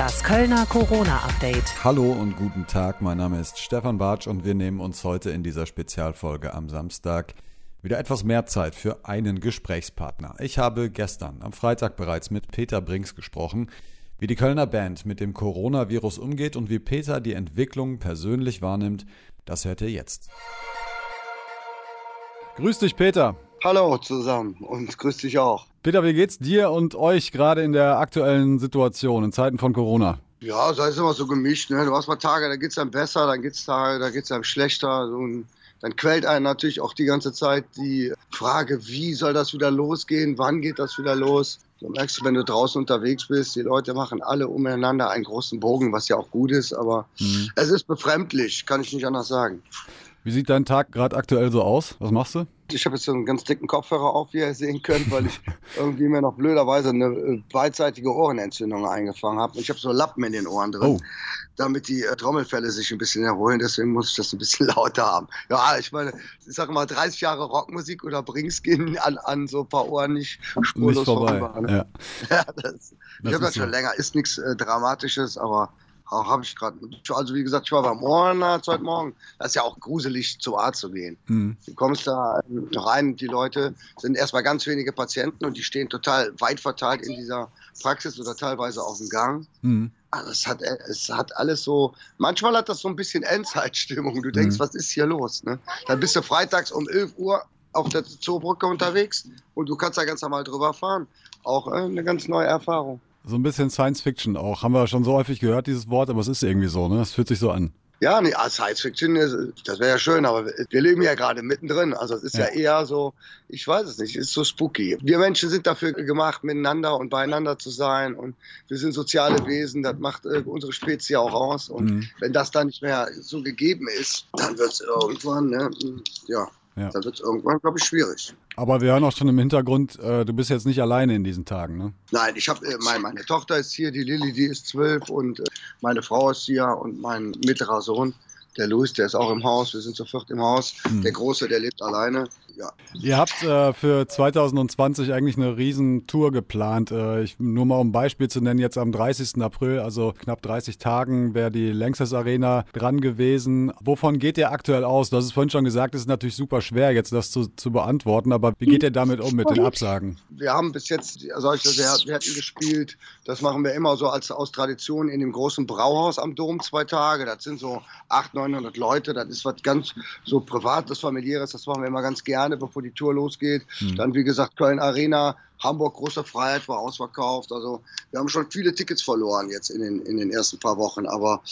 Das Kölner Corona-Update. Hallo und guten Tag, mein Name ist Stefan Bartsch und wir nehmen uns heute in dieser Spezialfolge am Samstag wieder etwas mehr Zeit für einen Gesprächspartner. Ich habe gestern am Freitag bereits mit Peter Brinks gesprochen, wie die Kölner Band mit dem Coronavirus umgeht und wie Peter die Entwicklung persönlich wahrnimmt, das hört ihr jetzt. Grüß dich, Peter. Hallo zusammen und grüß dich auch. Peter, wie geht's dir und euch gerade in der aktuellen Situation, in Zeiten von Corona? Ja, das ist immer so gemischt. Ne? Du hast mal Tage, da geht's einem besser, dann geht's Tage, da geht's einem schlechter. Und dann quält einen natürlich auch die ganze Zeit die Frage, wie soll das wieder losgehen, wann geht das wieder los? Du merkst, wenn du draußen unterwegs bist, die Leute machen alle umeinander einen großen Bogen, was ja auch gut ist, aber mhm. es ist befremdlich, kann ich nicht anders sagen. Wie sieht dein Tag gerade aktuell so aus? Was machst du? Ich habe jetzt so einen ganz dicken Kopfhörer auf, wie ihr sehen könnt, weil ich irgendwie mir noch blöderweise eine äh, beidseitige Ohrenentzündung eingefangen habe. Ich habe so Lappen in den Ohren drin, oh. damit die äh, Trommelfälle sich ein bisschen erholen. Deswegen muss ich das ein bisschen lauter haben. Ja, ich meine, ich sage mal, 30 Jahre Rockmusik oder Bringskin an, an so ein paar Ohren nicht spurlos nicht vorbei. vorüber. Ne? Ja. ja das, ich habe das schon so. länger. Ist nichts äh, Dramatisches, aber habe ich gerade. Also wie gesagt, ich war beim Ohrenarzt heute Morgen. Das ist ja auch gruselig, zum Arzt zu gehen. Mhm. Du kommst da rein, die Leute sind erstmal ganz wenige Patienten und die stehen total weit verteilt in dieser Praxis oder teilweise auf dem Gang. Mhm. Also es hat, es hat alles so, manchmal hat das so ein bisschen Endzeitstimmung. Du denkst, mhm. was ist hier los? Ne? Dann bist du freitags um 11 Uhr auf der Zoobrücke unterwegs und du kannst da ganz normal drüber fahren. Auch äh, eine ganz neue Erfahrung. So ein bisschen Science Fiction auch. Haben wir schon so häufig gehört, dieses Wort, aber es ist irgendwie so, ne? Es fühlt sich so an. Ja, nee, ah, Science Fiction, das wäre ja schön, aber wir leben ja gerade mittendrin. Also es ist ja. ja. eher so, ich weiß es nicht, es ist so spooky. Wir Menschen sind dafür gemacht, miteinander und beieinander zu sein und wir sind soziale Wesen, das macht äh, unsere Spezies auch aus. Und mhm. wenn das dann nicht mehr so gegeben ist, dann wird es irgendwann, ne, ja, ja. Dann wird es irgendwann, glaube ich, schwierig. Aber wir hören auch schon im Hintergrund, äh, du bist jetzt nicht alleine in diesen Tagen, ne? Nein, ich habe äh, mein, meine Tochter ist hier, die Lilly, die ist zwölf und äh, meine Frau ist hier und mein mittlerer Sohn, der Louis, der ist auch im Haus. Wir sind zu viert im Haus. Hm. Der Große, der lebt alleine ja. Ihr habt äh, für 2020 eigentlich eine Riesentour geplant. Äh, ich, nur mal um ein Beispiel zu nennen, jetzt am 30. April, also knapp 30 Tagen, wäre die Längstes Arena dran gewesen. Wovon geht ihr aktuell aus? Du hast es vorhin schon gesagt, es ist natürlich super schwer, jetzt das zu, zu beantworten, aber wie geht ihr damit um mit den Absagen? Wir haben bis jetzt solche Werten gespielt. Das machen wir immer so als aus Tradition in dem großen Brauhaus am Dom zwei Tage. Das sind so 800, 900 Leute. Das ist was ganz so Privates, Familiäres. Das machen wir immer ganz gerne bevor die Tour losgeht. Mhm. Dann, wie gesagt, Köln Arena, Hamburg Große Freiheit war ausverkauft. Also wir haben schon viele Tickets verloren jetzt in den, in den ersten paar Wochen. Aber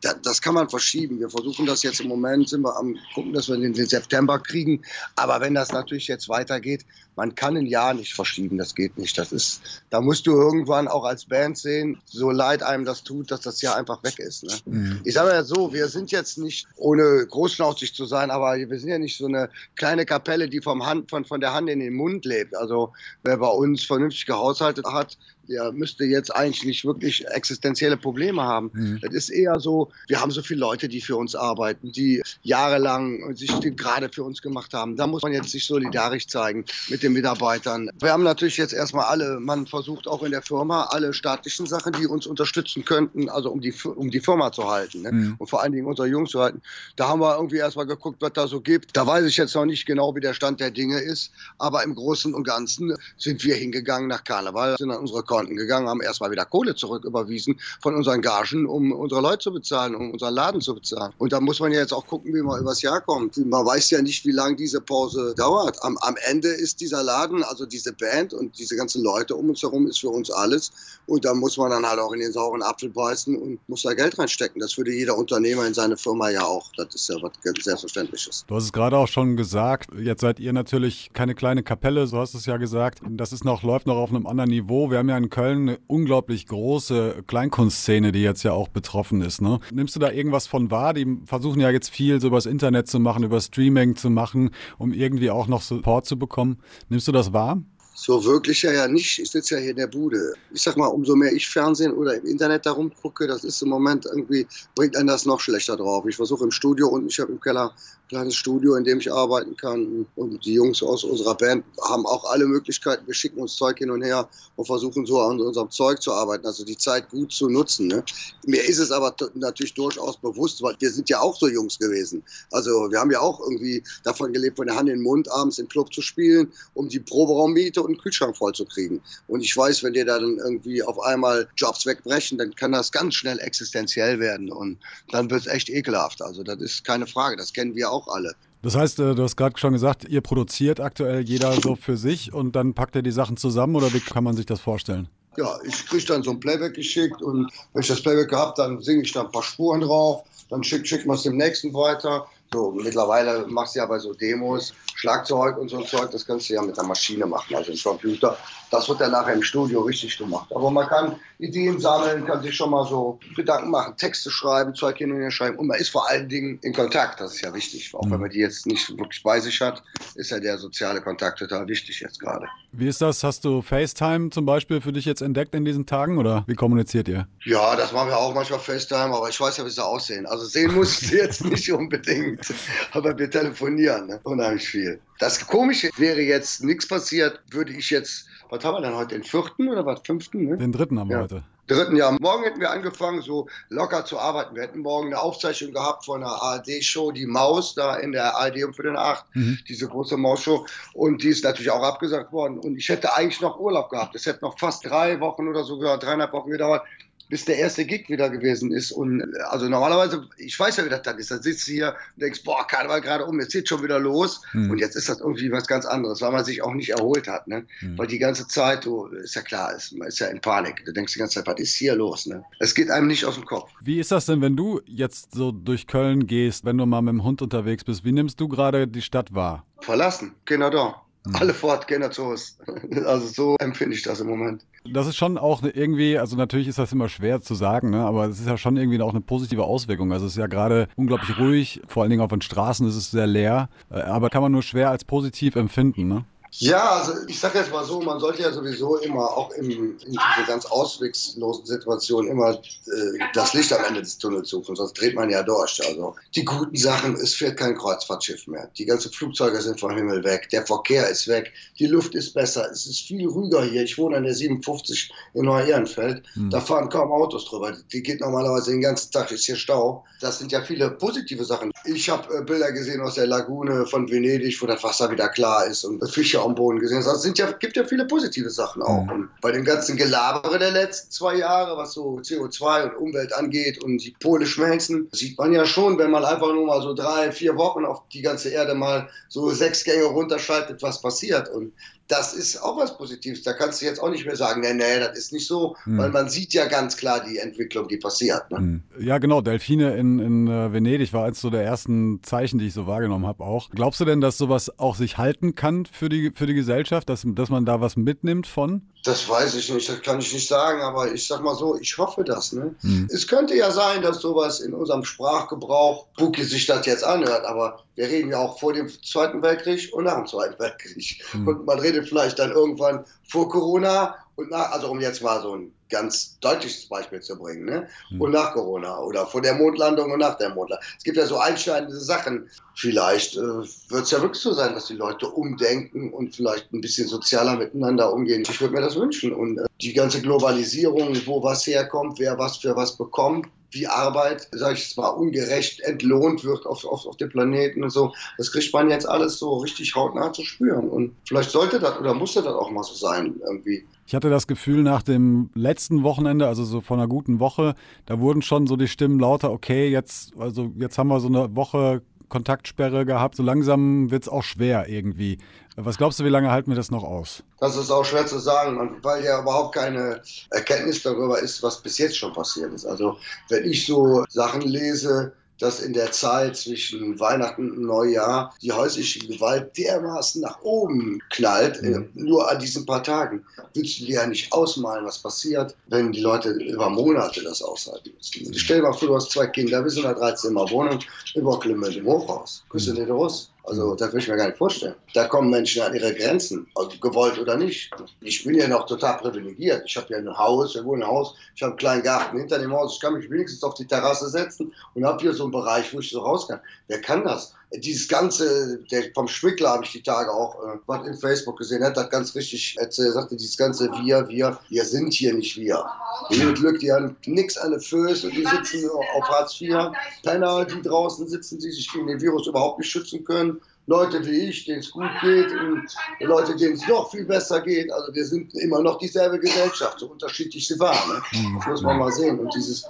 da, das kann man verschieben. Wir versuchen das jetzt im Moment, sind wir am gucken, dass wir den, den September kriegen. Aber wenn das natürlich jetzt weitergeht, man kann ein Jahr nicht verschieben. Das geht nicht. Das ist, da musst du irgendwann auch als Band sehen, so leid einem das tut, dass das Jahr einfach weg ist. Ne? Mhm. Ich sage mal so, wir sind jetzt nicht, ohne großschnauzig zu sein, aber wir sind ja nicht so eine kleine Kapelle, die vom Hand, von, von der Hand in den Mund lebt. Also wer bei uns vernünftig gehaushaltet hat, der müsste jetzt eigentlich nicht wirklich existenzielle Probleme haben. Mhm. Das ist eher so, wir haben so viele Leute, die für uns arbeiten, die jahrelang sich gerade für uns gemacht haben. Da muss man jetzt sich solidarisch zeigen mit den Mitarbeitern. Wir haben natürlich jetzt erstmal alle, man versucht auch in der Firma alle staatlichen Sachen, die uns unterstützen könnten, also um die, um die Firma zu halten ne? mhm. und vor allen Dingen unsere Jungs zu halten. Da haben wir irgendwie erstmal geguckt, was da so gibt. Da weiß ich jetzt noch nicht genau, wie der Stand der Dinge ist, aber im Großen und Ganzen sind wir hingegangen nach Karneval, sind an unsere Konten gegangen, haben erstmal wieder Kohle zurücküberwiesen von unseren Gagen, um unsere Leute zu bezahlen, um unseren Laden zu bezahlen. Und da muss man ja jetzt auch gucken, wie man übers Jahr kommt. Man weiß ja nicht, wie lange diese Pause dauert. Am, am Ende ist dieser Laden, also diese Band und diese ganzen Leute um uns herum, ist für uns alles. Und da muss man dann halt auch in den sauren Apfel beißen und muss da Geld reinstecken. Das würde jeder Unternehmer in seine Firma ja auch. Das ist ja was Selbstverständliches. Du hast es gerade auch schon gesagt. Jetzt seid ihr natürlich keine kleine Kapelle, so hast du es ja gesagt. Das ist noch, läuft noch auf einem anderen Niveau. Wir haben ja Köln eine unglaublich große Kleinkunstszene, die jetzt ja auch betroffen ist. Ne? Nimmst du da irgendwas von wahr? Die versuchen ja jetzt viel so übers Internet zu machen, über Streaming zu machen, um irgendwie auch noch Support zu bekommen. Nimmst du das wahr? So wirklich ja, ja nicht. Ich sitze ja hier in der Bude. Ich sag mal, umso mehr ich Fernsehen oder im Internet darum gucke, das ist im Moment irgendwie, bringt einen das noch schlechter drauf. Ich versuche im Studio und ich habe im Keller ein kleines Studio, in dem ich arbeiten kann. Und die Jungs aus unserer Band haben auch alle Möglichkeiten. Wir schicken uns Zeug hin und her und versuchen so an unserem Zeug zu arbeiten, also die Zeit gut zu nutzen. Ne? Mir ist es aber natürlich durchaus bewusst, weil wir sind ja auch so Jungs gewesen. Also wir haben ja auch irgendwie davon gelebt, von der Hand in den Mund abends im Club zu spielen, um die Proberaummiete und einen Kühlschrank voll zu kriegen. Und ich weiß, wenn dir da dann irgendwie auf einmal Jobs wegbrechen, dann kann das ganz schnell existenziell werden und dann wird es echt ekelhaft. Also das ist keine Frage, das kennen wir auch alle. Das heißt, äh, du hast gerade schon gesagt, ihr produziert aktuell jeder so für sich und dann packt ihr die Sachen zusammen oder wie kann man sich das vorstellen? Ja, ich kriege dann so ein Playback geschickt und wenn ich das Playback habe, dann singe ich da ein paar Spuren drauf, dann schickt schick man es dem nächsten weiter. So, mittlerweile machst du ja bei so Demos Schlagzeug und so ein Zeug, das kannst du ja mit der Maschine machen, also im Computer. Das wird dann nachher im Studio richtig gemacht. Aber man kann Ideen sammeln, kann sich schon mal so Gedanken machen, Texte schreiben, Zeug hin und her schreiben. Und man ist vor allen Dingen in Kontakt, das ist ja wichtig. Auch wenn man die jetzt nicht wirklich bei sich hat, ist ja der soziale Kontakt total wichtig jetzt gerade. Wie ist das? Hast du FaceTime zum Beispiel für dich jetzt entdeckt in diesen Tagen oder wie kommuniziert ihr? Ja, das machen wir auch manchmal FaceTime, aber ich weiß ja, wie sie aussehen. Also sehen muss ich jetzt nicht unbedingt, aber wir telefonieren ne? unheimlich viel. Das Komische wäre jetzt nichts passiert, würde ich jetzt, was haben wir denn heute, den vierten oder was, fünften? Ne? Den dritten haben wir ja. heute. Dritten, ja. Morgen hätten wir angefangen, so locker zu arbeiten. Wir hätten morgen eine Aufzeichnung gehabt von einer ARD-Show, die Maus, da in der ARD um für den Acht, mhm. diese große Maus-Show. Und die ist natürlich auch abgesagt worden. Und ich hätte eigentlich noch Urlaub gehabt. Es hätte noch fast drei Wochen oder sogar dreieinhalb Wochen gedauert bis der erste Gig wieder gewesen ist. Und also normalerweise, ich weiß ja, wie das dann ist. Dann sitzt du hier und denkst, boah, Karneval gerade um, jetzt geht schon wieder los. Mhm. Und jetzt ist das irgendwie was ganz anderes, weil man sich auch nicht erholt hat. Ne? Mhm. Weil die ganze Zeit, du, ist ja klar, ist, man ist ja in Panik. Du denkst die ganze Zeit, was ist hier los? Ne? Es geht einem nicht aus dem Kopf. Wie ist das denn, wenn du jetzt so durch Köln gehst, wenn du mal mit dem Hund unterwegs bist? Wie nimmst du gerade die Stadt wahr? Verlassen, genau da. Mhm. Alle fort, keiner zu Also so empfinde ich das im Moment. Das ist schon auch irgendwie, also natürlich ist das immer schwer zu sagen, ne? aber es ist ja schon irgendwie auch eine positive Auswirkung. Also es ist ja gerade unglaublich ruhig, vor allen Dingen auf den Straßen ist es sehr leer, äh, aber kann man nur schwer als positiv empfinden. Ne? Ja, also ich sage jetzt mal so, man sollte ja sowieso immer auch in, in diese ganz ausweglosen Situationen immer äh, das Licht am Ende des Tunnels suchen, sonst dreht man ja durch. Also die guten Sachen, es fährt kein Kreuzfahrtschiff mehr. Die ganzen Flugzeuge sind vom Himmel weg, der Verkehr ist weg, die Luft ist besser, es ist viel ruhiger hier. Ich wohne an der 57 in Neu-Ehrenfeld, mhm. da fahren kaum Autos drüber. Die geht normalerweise den ganzen Tag, ist hier Stau. Das sind ja viele positive Sachen. Ich habe äh, Bilder gesehen aus der Lagune von Venedig, wo das Wasser wieder klar ist und Fische Fische am Boden gesehen. Also es ja, gibt ja viele positive Sachen auch. Mhm. Und bei dem ganzen Gelabere der letzten zwei Jahre, was so CO2 und Umwelt angeht und die Pole schmelzen, sieht man ja schon, wenn man einfach nur mal so drei, vier Wochen auf die ganze Erde mal so sechs Gänge runterschaltet, was passiert. Und das ist auch was Positives. Da kannst du jetzt auch nicht mehr sagen, nee, nee, das ist nicht so, hm. weil man sieht ja ganz klar die Entwicklung, die passiert. Ne? Hm. Ja, genau. Delfine in, in äh, Venedig war eins so der ersten Zeichen, die ich so wahrgenommen habe auch. Glaubst du denn, dass sowas auch sich halten kann für die, für die Gesellschaft, dass, dass man da was mitnimmt von? Das weiß ich nicht, das kann ich nicht sagen, aber ich sag mal so, ich hoffe das. Ne? Hm. Es könnte ja sein, dass sowas in unserem Sprachgebrauch, Buki sich das jetzt anhört, aber wir reden ja auch vor dem Zweiten Weltkrieg und nach dem Zweiten Weltkrieg. Hm. Und man redet vielleicht dann irgendwann vor Corona und nach, also um jetzt mal so ein ganz deutliches Beispiel zu bringen, ne? Hm. Und nach Corona oder vor der Mondlandung und nach der Mondlandung. Es gibt ja so einschneidende Sachen. Vielleicht äh, wird es ja wirklich so sein, dass die Leute umdenken und vielleicht ein bisschen sozialer miteinander umgehen. Ich würde mir das wünschen. Und äh, die ganze Globalisierung, wo was herkommt, wer was für was bekommt, wie Arbeit, sag ich mal, ungerecht entlohnt wird auf, auf, auf dem Planeten und so. Das kriegt man jetzt alles so richtig hautnah zu spüren. Und vielleicht sollte das oder musste das auch mal so sein irgendwie. Ich hatte das Gefühl, nach dem letzten Wochenende, also so vor einer guten Woche, da wurden schon so die Stimmen lauter, okay, jetzt, also jetzt haben wir so eine Woche Kontaktsperre gehabt. So langsam wird es auch schwer irgendwie. Was glaubst du, wie lange halten wir das noch aus? Das ist auch schwer zu sagen, weil ja überhaupt keine Erkenntnis darüber ist, was bis jetzt schon passiert ist. Also wenn ich so Sachen lese, dass in der Zeit zwischen Weihnachten und Neujahr die häusliche Gewalt dermaßen nach oben knallt, äh, mhm. nur an diesen paar Tagen. Willst du dir ja nicht ausmalen, was passiert, wenn die Leute über Monate das aushalten müssen. Stell dir mal vor, du hast zwei Kinder, wir sind in einer Dreizimmerwohnung, über Klimmel im Hochhaus. Kriegst du nicht raus? Also das will ich mir gar nicht vorstellen. Da kommen Menschen an ihre Grenzen, also gewollt oder nicht. Ich bin ja noch total privilegiert. Ich habe ja ein Haus, wir wohnen ein Haus, ich habe einen kleinen Garten hinter dem Haus. Ich kann mich wenigstens auf die Terrasse setzen und habe hier so einen Bereich, wo ich so raus kann. Wer kann das? Dieses ganze, der, vom Schwickler habe ich die Tage auch äh, was in Facebook gesehen, er hat das ganz richtig erzählt, er sagte, dieses ganze Wir, wir, wir sind hier nicht wir. Die mit Glück, die haben nichts an den Füßen, die sitzen auf Hartz IV. Penner, die draußen sitzen, die sich gegen den Virus überhaupt nicht schützen können. Leute wie ich, denen es gut geht und Leute, denen es noch viel besser geht. Also wir sind immer noch dieselbe Gesellschaft, so unterschiedlich sie war. Ne? Das muss man mal sehen. Und dieses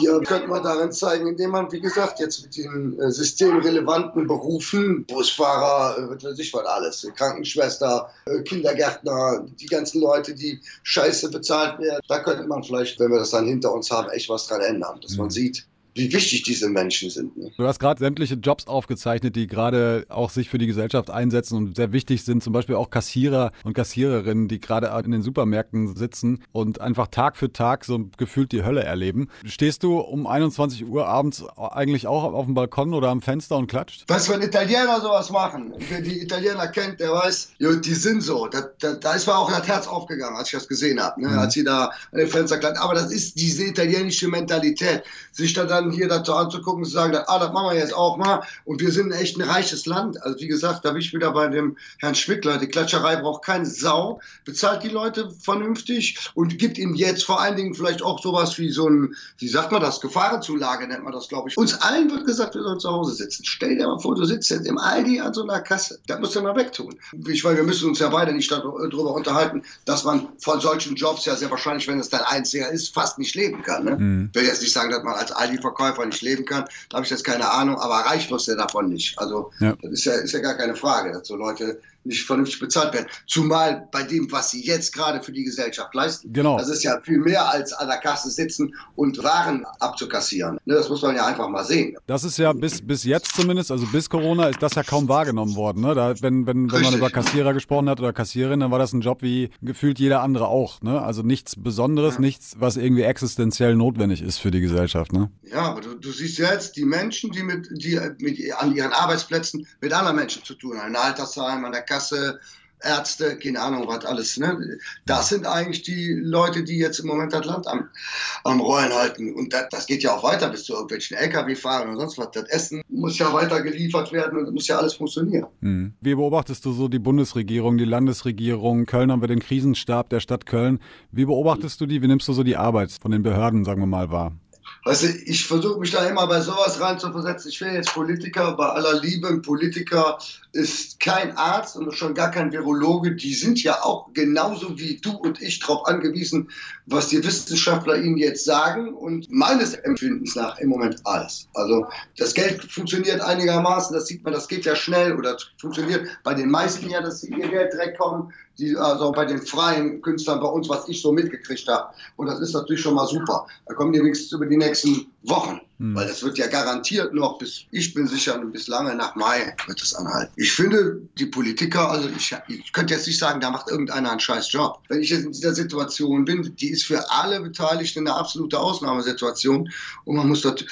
Wir könnte man darin zeigen, indem man, wie gesagt, jetzt mit den äh, systemrelevanten Berufen, Busfahrer, äh, was weiß ich was alles, Krankenschwester, äh, Kindergärtner, die ganzen Leute, die scheiße bezahlt werden, da könnte man vielleicht, wenn wir das dann hinter uns haben, echt was dran ändern. Dass man sieht, wie wichtig diese Menschen sind. Ne? Du hast gerade sämtliche Jobs aufgezeichnet, die gerade auch sich für die Gesellschaft einsetzen und sehr wichtig sind. Zum Beispiel auch Kassierer und Kassiererinnen, die gerade in den Supermärkten sitzen und einfach Tag für Tag so gefühlt die Hölle erleben. Stehst du um 21 Uhr abends eigentlich auch auf dem Balkon oder am Fenster und klatscht? Was, wenn Italiener sowas machen? Wer die Italiener kennt, der weiß, jo, die sind so. Da, da, da ist mir auch das Herz aufgegangen, als ich das gesehen habe, ne? mhm. als sie da an den Fenster klatschen. Aber das ist diese italienische Mentalität, sich da dann dann hier dazu anzugucken und zu sagen, ah, das machen wir jetzt auch mal. Und wir sind echt ein reiches Land. Also wie gesagt, da bin ich wieder bei dem Herrn Schwickler. Die Klatscherei braucht keine Sau, bezahlt die Leute vernünftig und gibt ihnen jetzt vor allen Dingen vielleicht auch sowas wie so ein, wie sagt man das, Gefahrenzulage nennt man das, glaube ich. Uns allen wird gesagt, wir sollen zu Hause sitzen. Stell dir mal vor, du sitzt jetzt im Aldi an so einer Kasse. Das musst du mal wegtun. Ich meine, wir müssen uns ja beide nicht darüber unterhalten, dass man von solchen Jobs ja sehr wahrscheinlich, wenn es dein einziger ist, fast nicht leben kann. Ne? Mhm. Ich will jetzt nicht sagen, dass man als Aldi Verkäufer nicht leben kann. Da habe ich jetzt keine Ahnung, aber reich muss der davon nicht. Also ja. das ist ja, ist ja gar keine Frage, dass so Leute nicht vernünftig bezahlt werden. Zumal bei dem, was sie jetzt gerade für die Gesellschaft leisten. Genau. Das ist ja viel mehr als an der Kasse sitzen und Waren abzukassieren. Ne, das muss man ja einfach mal sehen. Das ist ja bis, bis jetzt zumindest, also bis Corona, ist das ja kaum wahrgenommen worden. Ne? Da, wenn wenn, wenn man über Kassierer gesprochen hat oder Kassiererin, dann war das ein Job wie gefühlt jeder andere auch. Ne? Also nichts Besonderes, ja. nichts, was irgendwie existenziell notwendig ist für die Gesellschaft. Ne? Ja, aber du, du siehst jetzt die Menschen, die, mit, die mit, an ihren Arbeitsplätzen mit anderen Menschen zu tun haben. Ein Altersheim, an der Kasse, Ärzte, keine Ahnung, was alles. Ne? Das sind eigentlich die Leute, die jetzt im Moment das Land am, am Rollen halten. Und das, das geht ja auch weiter bis zu irgendwelchen Lkw-Fahrern und sonst was. Das Essen muss ja weiter geliefert werden und muss ja alles funktionieren. Hm. Wie beobachtest du so die Bundesregierung, die Landesregierung? Köln haben wir den Krisenstab der Stadt Köln. Wie beobachtest du die? Wie nimmst du so die Arbeit von den Behörden, sagen wir mal, wahr? Weißt du, ich versuche mich da immer bei sowas reinzuversetzen. Ich will jetzt Politiker, bei aller Liebe, ein Politiker ist kein Arzt und schon gar kein Virologe. Die sind ja auch genauso wie du und ich darauf angewiesen, was die Wissenschaftler ihnen jetzt sagen und meines Empfindens nach im Moment alles. Also das Geld funktioniert einigermaßen, das sieht man, das geht ja schnell oder funktioniert bei den meisten ja, dass sie ihr Geld direkt kommen die, also bei den freien Künstlern bei uns, was ich so mitgekriegt habe. Und das ist natürlich schon mal super. Da kommen die wenigstens über die nächsten Wochen. Mhm. Weil das wird ja garantiert noch bis, ich bin sicher, bis lange nach Mai wird es anhalten. Ich finde, die Politiker, also ich, ich könnte jetzt nicht sagen, da macht irgendeiner einen scheiß Job. Wenn ich jetzt in dieser Situation bin, die ist für alle Beteiligten eine absolute Ausnahmesituation. Und man muss dort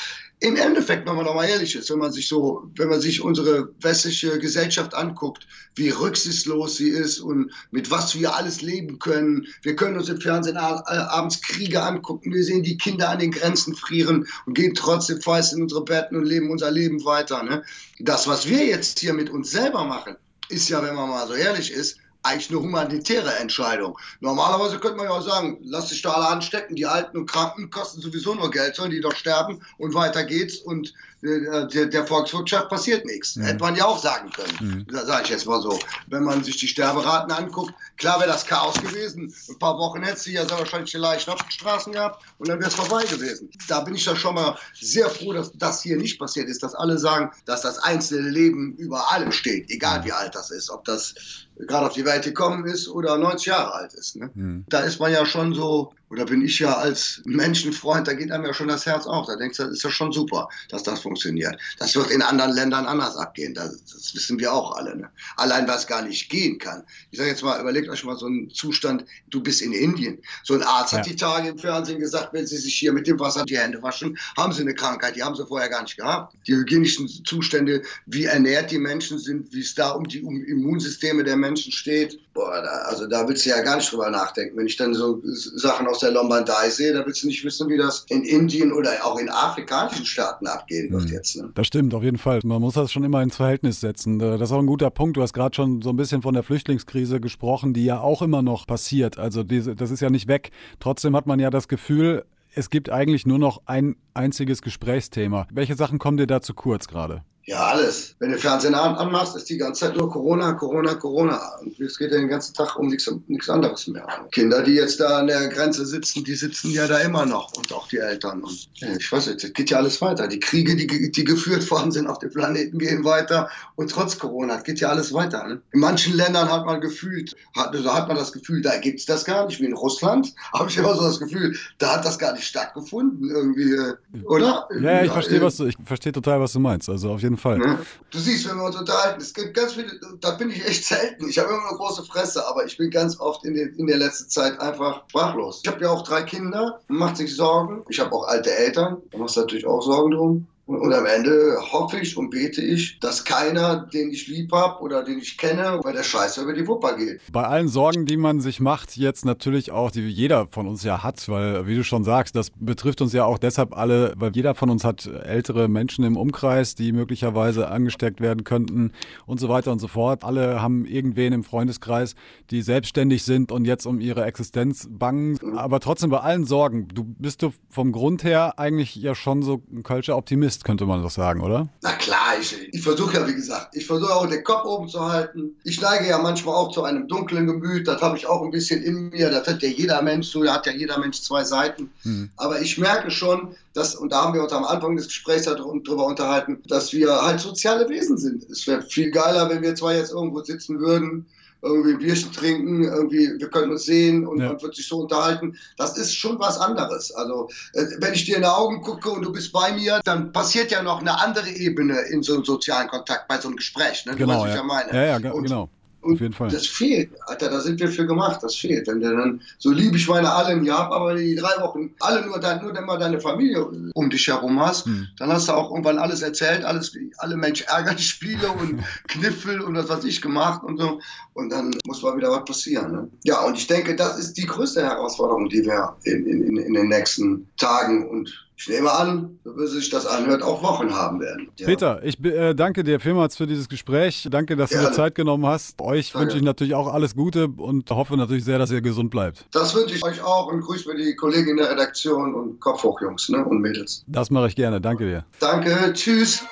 im Endeffekt, wenn man doch mal ehrlich ist, wenn man sich so, wenn man sich unsere westliche Gesellschaft anguckt, wie rücksichtslos sie ist und mit was wir alles leben können. Wir können uns im Fernsehen abends Kriege angucken. Wir sehen die Kinder an den Grenzen frieren und gehen trotzdem fest in unsere Betten und leben unser Leben weiter. Ne? Das, was wir jetzt hier mit uns selber machen, ist ja, wenn man mal so ehrlich ist, eigentlich eine humanitäre Entscheidung. Normalerweise könnte man ja auch sagen, lass dich da alle anstecken, die Alten und Kranken kosten sowieso nur Geld, sollen die doch sterben und weiter geht's und der, der, Volkswirtschaft passiert nichts. Mhm. Hätte man ja auch sagen können. Mhm. Da sage ich jetzt mal so. Wenn man sich die Sterberaten anguckt, klar wäre das Chaos gewesen. Ein paar Wochen hätte sie ja sehr wahrscheinlich eine Leichen auf den Straßen gehabt und dann wäre es vorbei gewesen. Da bin ich doch schon mal sehr froh, dass das hier nicht passiert ist, dass alle sagen, dass das einzelne Leben über allem steht, egal wie alt das ist. Ob das gerade auf die Welt gekommen ist oder 90 Jahre alt ist. Ne? Mhm. Da ist man ja schon so oder bin ich ja als Menschenfreund, da geht einem ja schon das Herz auf. Da denkst du, das ist ja schon super, dass das funktioniert. Das wird in anderen Ländern anders abgehen. Das, das wissen wir auch alle. Ne? Allein, was gar nicht gehen kann. Ich sage jetzt mal, überlegt euch mal so einen Zustand, du bist in Indien. So ein Arzt ja. hat die Tage im Fernsehen gesagt, wenn sie sich hier mit dem Wasser die Hände waschen, haben sie eine Krankheit. Die haben sie vorher gar nicht gehabt. Die hygienischen Zustände, wie ernährt die Menschen sind, wie es da um die Immunsysteme der Menschen steht. Boah, da, also da willst du ja gar nicht drüber nachdenken. Wenn ich dann so Sachen aus der Lombardei sehe, da willst du nicht wissen, wie das in Indien oder auch in afrikanischen Staaten abgehen wird mhm. jetzt. Ne? Das stimmt, auf jeden Fall. Man muss das schon immer ins Verhältnis setzen. Das ist auch ein guter Punkt. Du hast gerade schon so ein bisschen von der Flüchtlingskrise gesprochen, die ja auch immer noch passiert. Also diese, das ist ja nicht weg. Trotzdem hat man ja das Gefühl, es gibt eigentlich nur noch ein einziges Gesprächsthema. Welche Sachen kommen dir da zu kurz gerade? Ja, alles. Wenn du Fernsehen an, anmachst, ist die ganze Zeit nur Corona, Corona, Corona. Und es geht ja den ganzen Tag um nichts, anderes mehr. Kinder, die jetzt da an der Grenze sitzen, die sitzen ja da immer noch. Und auch die Eltern. Und ich weiß nicht, es geht ja alles weiter. Die Kriege, die, die geführt worden sind auf dem Planeten, gehen weiter. Und trotz Corona, es geht ja alles weiter. Ne? In manchen Ländern hat man gefühlt, hat, also hat man das Gefühl, da gibt es das gar nicht, wie in Russland. Habe ich immer so das Gefühl, da hat das gar nicht stattgefunden irgendwie, äh, oder? Ja, ich verstehe, was du, ich verstehe total, was du meinst. Also auf jeden Fall. Fall. Ne? Du siehst, wenn wir uns unterhalten, es gibt ganz viele, da bin ich echt selten. Ich habe immer eine große Fresse, aber ich bin ganz oft in, den, in der letzten Zeit einfach sprachlos. Ich habe ja auch drei Kinder, macht sich Sorgen. Ich habe auch alte Eltern, da machst du natürlich auch Sorgen drum. Und am Ende hoffe ich und bete ich, dass keiner, den ich lieb habe oder den ich kenne, bei der Scheiße über die Wupper geht. Bei allen Sorgen, die man sich macht, jetzt natürlich auch, die jeder von uns ja hat, weil, wie du schon sagst, das betrifft uns ja auch deshalb alle, weil jeder von uns hat ältere Menschen im Umkreis, die möglicherweise angesteckt werden könnten und so weiter und so fort. Alle haben irgendwen im Freundeskreis, die selbstständig sind und jetzt um ihre Existenz bangen. Aber trotzdem bei allen Sorgen, du bist du vom Grund her eigentlich ja schon so ein Kölscher Optimist bist, könnte man doch sagen, oder? Na klar, ich, ich versuche ja, wie gesagt, ich versuche auch den Kopf oben zu halten. Ich neige ja manchmal auch zu einem dunklen Gemüt, das habe ich auch ein bisschen in mir, das hat ja jeder Mensch so, da hat ja jeder Mensch zwei Seiten. Hm. Aber ich merke schon, dass, und da haben wir uns am Anfang des Gesprächs darüber unterhalten, dass wir halt soziale Wesen sind. Es wäre viel geiler, wenn wir zwar jetzt irgendwo sitzen würden, irgendwie ein Bierchen trinken, irgendwie, wir können uns sehen und ja. man wird sich so unterhalten. Das ist schon was anderes. Also, äh, wenn ich dir in die Augen gucke und du bist bei mir, dann passiert ja noch eine andere Ebene in so einem sozialen Kontakt, bei so einem Gespräch. Ne? Genau, du weißt, ja. ich ja meine. Ja, ja, und, genau. Und Auf jeden Fall. Das fehlt, Alter, da sind wir für gemacht, das fehlt. Wenn du dann, so lieb ich meine alle im Jahr, aber die drei Wochen alle nur, dein, nur immer deine Familie um dich herum hast, hm. dann hast du auch irgendwann alles erzählt, alles, alle Mensch ärgern Spiele und Kniffel und das, was ich gemacht und so. Und dann muss mal wieder was passieren. Ne? Ja, und ich denke, das ist die größte Herausforderung, die wir in, in, in den nächsten Tagen und ich nehme an, so wie sich das anhört, auch Wochen haben werden. Ja. Peter, ich äh, danke dir vielmals für dieses Gespräch. Danke, dass Gerne. du dir Zeit genommen hast. Euch danke. wünsche ich natürlich auch alles Gute und hoffe natürlich sehr, dass ihr gesund bleibt. Das wünsche ich euch auch und grüße mir die Kollegen in der Redaktion und Kopf hoch, Jungs ne? und Mädels. Das mache ich gerne. Danke dir. Danke. Tschüss.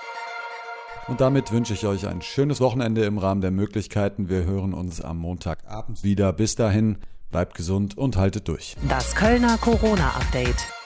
Und damit wünsche ich euch ein schönes Wochenende im Rahmen der Möglichkeiten. Wir hören uns am Montagabend wieder. Bis dahin, bleibt gesund und haltet durch. Das Kölner Corona-Update.